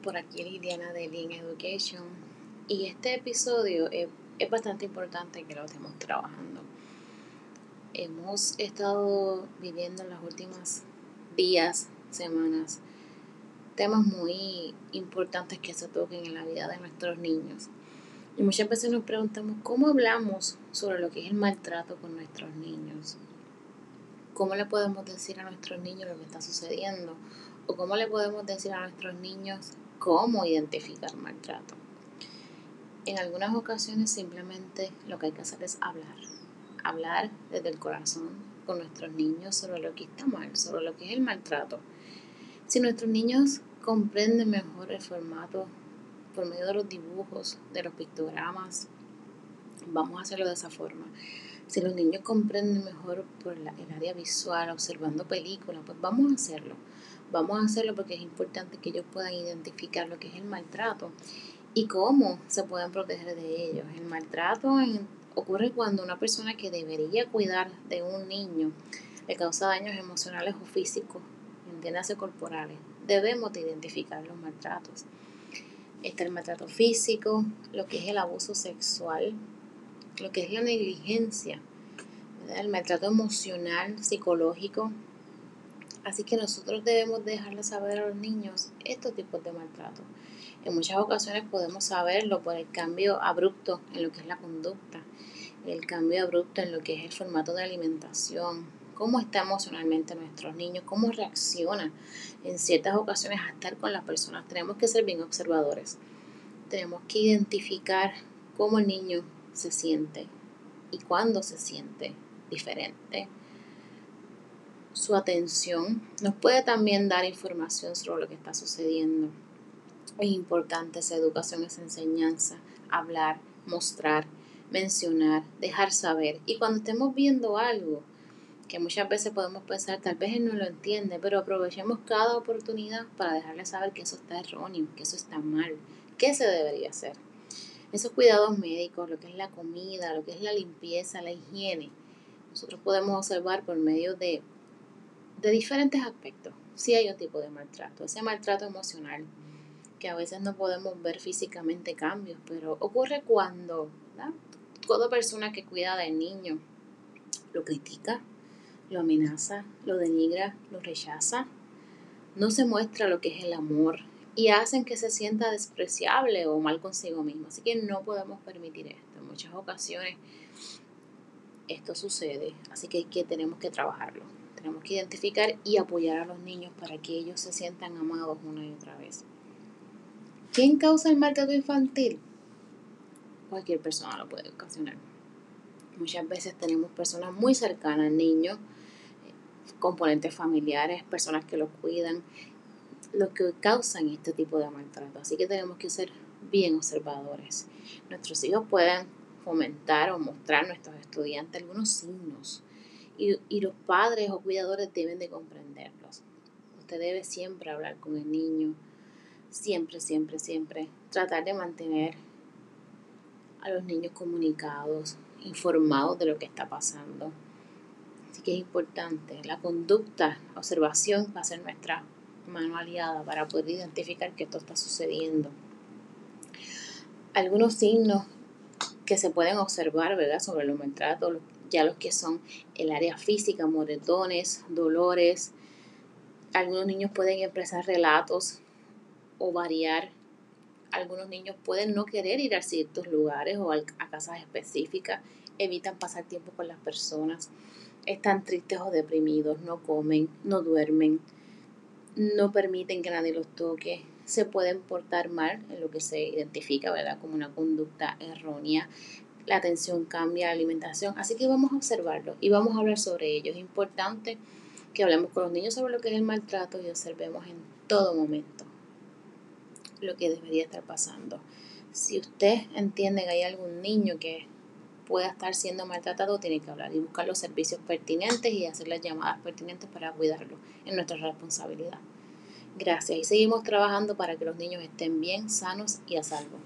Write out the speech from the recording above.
por aquí Liliana de Lean Education y este episodio es, bastante importante que lo estemos trabajando. Hemos estado viviendo en las últimas días, semanas, temas muy importantes que se toquen en la vida de nuestros niños. Y muchas veces nos preguntamos cómo hablamos sobre lo que es el maltrato con nuestros niños. ¿Cómo le podemos decir a nuestros niños lo que está sucediendo? ¿O cómo le podemos decir a nuestros niños cómo identificar maltrato? En algunas ocasiones simplemente lo que hay que hacer es hablar. Hablar desde el corazón con nuestros niños sobre lo que está mal, sobre lo que es el maltrato. Si nuestros niños comprenden mejor el formato por medio de los dibujos, de los pictogramas, vamos a hacerlo de esa forma. Si los niños comprenden mejor por el área visual, observando películas, pues vamos a hacerlo. Vamos a hacerlo porque es importante que ellos puedan identificar lo que es el maltrato y cómo se pueden proteger de ellos. El maltrato ocurre cuando una persona que debería cuidar de un niño le causa daños emocionales o físicos, entiéndase corporales. Debemos de identificar los maltratos. Está el maltrato físico, lo que es el abuso sexual, lo que es la negligencia, el maltrato emocional, psicológico. Así que nosotros debemos dejarle saber a los niños estos tipos de maltrato. En muchas ocasiones podemos saberlo por el cambio abrupto en lo que es la conducta, el cambio abrupto en lo que es el formato de alimentación, cómo está emocionalmente nuestros niños, cómo reaccionan en ciertas ocasiones a estar con las personas. Tenemos que ser bien observadores. Tenemos que identificar cómo el niño se siente y cuándo se siente diferente. Su atención nos puede también dar información sobre lo que está sucediendo. Es importante esa educación, esa enseñanza, hablar, mostrar, mencionar, dejar saber. Y cuando estemos viendo algo, que muchas veces podemos pensar, tal vez él no lo entiende, pero aprovechemos cada oportunidad para dejarle saber que eso está erróneo, que eso está mal, que se debería hacer esos cuidados médicos, lo que es la comida, lo que es la limpieza, la higiene, nosotros podemos observar por medio de, de diferentes aspectos. Si hay un tipo de maltrato, ese maltrato emocional, que a veces no podemos ver físicamente cambios, pero ocurre cuando toda persona que cuida del niño lo critica, lo amenaza, lo denigra, lo rechaza, no se muestra lo que es el amor, y hacen que se sienta despreciable o mal consigo mismo. Así que no podemos permitir esto. En muchas ocasiones esto sucede, así que, que tenemos que trabajarlo. Tenemos que identificar y apoyar a los niños para que ellos se sientan amados una y otra vez. ¿Quién causa el maltrato infantil? Cualquier persona lo puede ocasionar. Muchas veces tenemos personas muy cercanas, niños, componentes familiares, personas que los cuidan lo que causan este tipo de maltrato. Así que tenemos que ser bien observadores. Nuestros hijos pueden fomentar o mostrar a nuestros estudiantes algunos signos y, y los padres o cuidadores deben de comprenderlos. Usted debe siempre hablar con el niño, siempre, siempre, siempre tratar de mantener a los niños comunicados, informados de lo que está pasando. Así que es importante. La conducta, la observación va a ser nuestra mano aliada para poder identificar que esto está sucediendo. Algunos signos que se pueden observar, ¿verdad? Sobre los maltratos, ya los que son el área física, moretones, dolores. Algunos niños pueden expresar relatos o variar. Algunos niños pueden no querer ir a ciertos lugares o a casas específicas, evitan pasar tiempo con las personas, están tristes o deprimidos, no comen, no duermen, no permiten que nadie los toque, se pueden portar mal en lo que se identifica, ¿verdad? Como una conducta errónea. La atención cambia, la alimentación. Así que vamos a observarlo y vamos a hablar sobre ello. Es importante que hablemos con los niños sobre lo que es el maltrato y observemos en todo momento lo que debería estar pasando. Si usted entiende que hay algún niño que pueda estar siendo maltratado, tiene que hablar y buscar los servicios pertinentes y hacer las llamadas pertinentes para cuidarlo. Es nuestra responsabilidad. Gracias y seguimos trabajando para que los niños estén bien, sanos y a salvo.